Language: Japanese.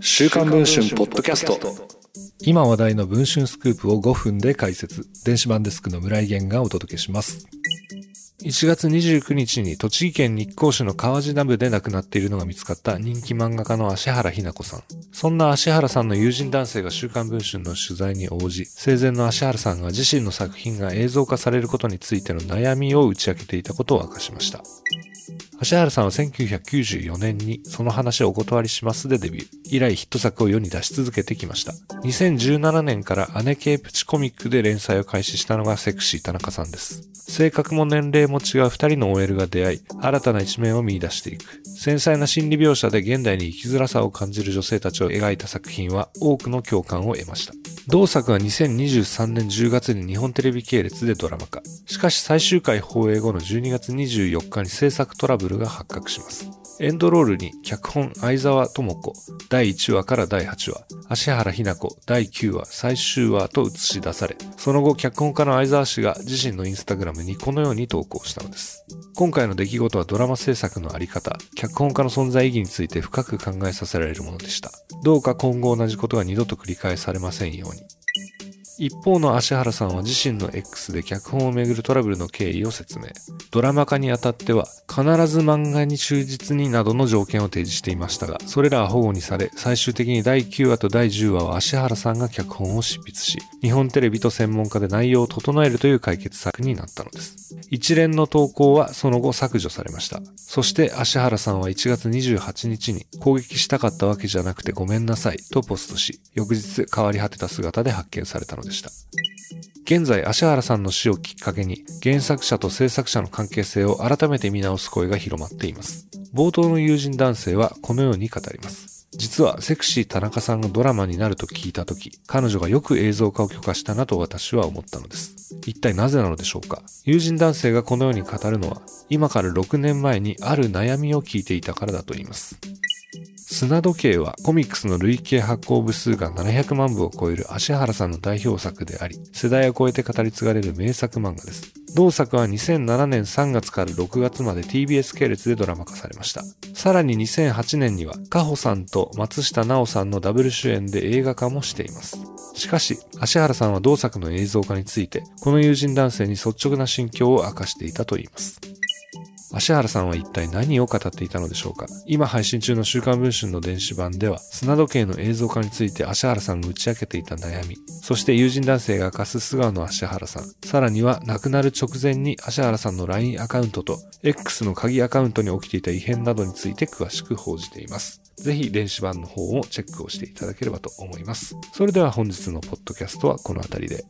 週刊文春ポッドキャスト今話題の文春スクープを5分で解説電子版デスクの村井源がお届けします1月29日に栃木県日光市の川地ダムで亡くなっているのが見つかった人気漫画家の芦原ひな子さん。そんな芦原さんの友人男性が週刊文春の取材に応じ、生前の芦原さんが自身の作品が映像化されることについての悩みを打ち明けていたことを明かしました。芦原さんは1994年にその話をお断りしますでデビュー。以来ヒット作を世に出し続けてきました。2017年から姉系プチコミックで連載を開始したのがセクシー田中さんです。性格も年齢も違う二人の OL が出会い、新たな一面を見出していく。繊細な心理描写で現代に生きづらさを感じる女性たちを描いた作品は多くの共感を得ました。同作は2023年10月に日本テレビ系列でドラマ化。しかし最終回放映後の12月24日に制作トラブルが発覚します。エンドロールに脚本相沢智子第1話から第8話、芦原ひな子第9話最終話と映し出され、その後脚本家の相沢氏が自身のインスタグラムにこのように投稿したのです。今回の出来事はドラマ制作のあり方、脚本家の存在意義について深く考えさせられるものでした。どうか今後同じことが二度と繰り返されませんように。一方の芦原さんは自身の X で脚本をめぐるトラブルの経緯を説明。ドラマ化にあたっては、必ず漫画に忠実になどの条件を提示していましたが、それらは保護にされ、最終的に第9話と第10話は芦原さんが脚本を執筆し、日本テレビと専門家で内容を整えるという解決策になったのです。一連の投稿はその後削除されました。そして芦原さんは1月28日に攻撃したかったわけじゃなくてごめんなさいとポストし、翌日変わり果てた姿で発見されたのですでした。現在、芦原さんの死をきっかけに、原作者と制作者の関係性を改めて見直す声が広まっています。冒頭の友人男性はこのように語ります。実はセクシー田中さんがドラマになると聞いたとき、彼女がよく映像化を許可したなと私は思ったのです。一体なぜなのでしょうか友人男性がこのように語るのは、今から6年前にある悩みを聞いていたからだと言います。砂時計はコミックスの累計発行部数が700万部を超える芦原さんの代表作であり、世代を超えて語り継がれる名作漫画です。同作は2007年3月から6月まで TBS 系列でドラマ化されました。さらに2008年には、カホさんと松下奈緒さんのダブル主演で映画化もしています。しかし、芦原さんは同作の映像化について、この友人男性に率直な心境を明かしていたといいます。芦原さんは一体何を語っていたのでしょうか？今配信中の週刊文春の電子版では、砂時計の映像化について芦原さんが打ち明けていた悩み、そして友人男性が明かす素顔の芦原さん、さらには亡くなる直前に芦原さんの LINE アカウントと X の鍵アカウントに起きていた異変などについて詳しく報じています。ぜひ電子版の方をチェックをしていただければと思います。それでは本日のポッドキャストはこの辺りで。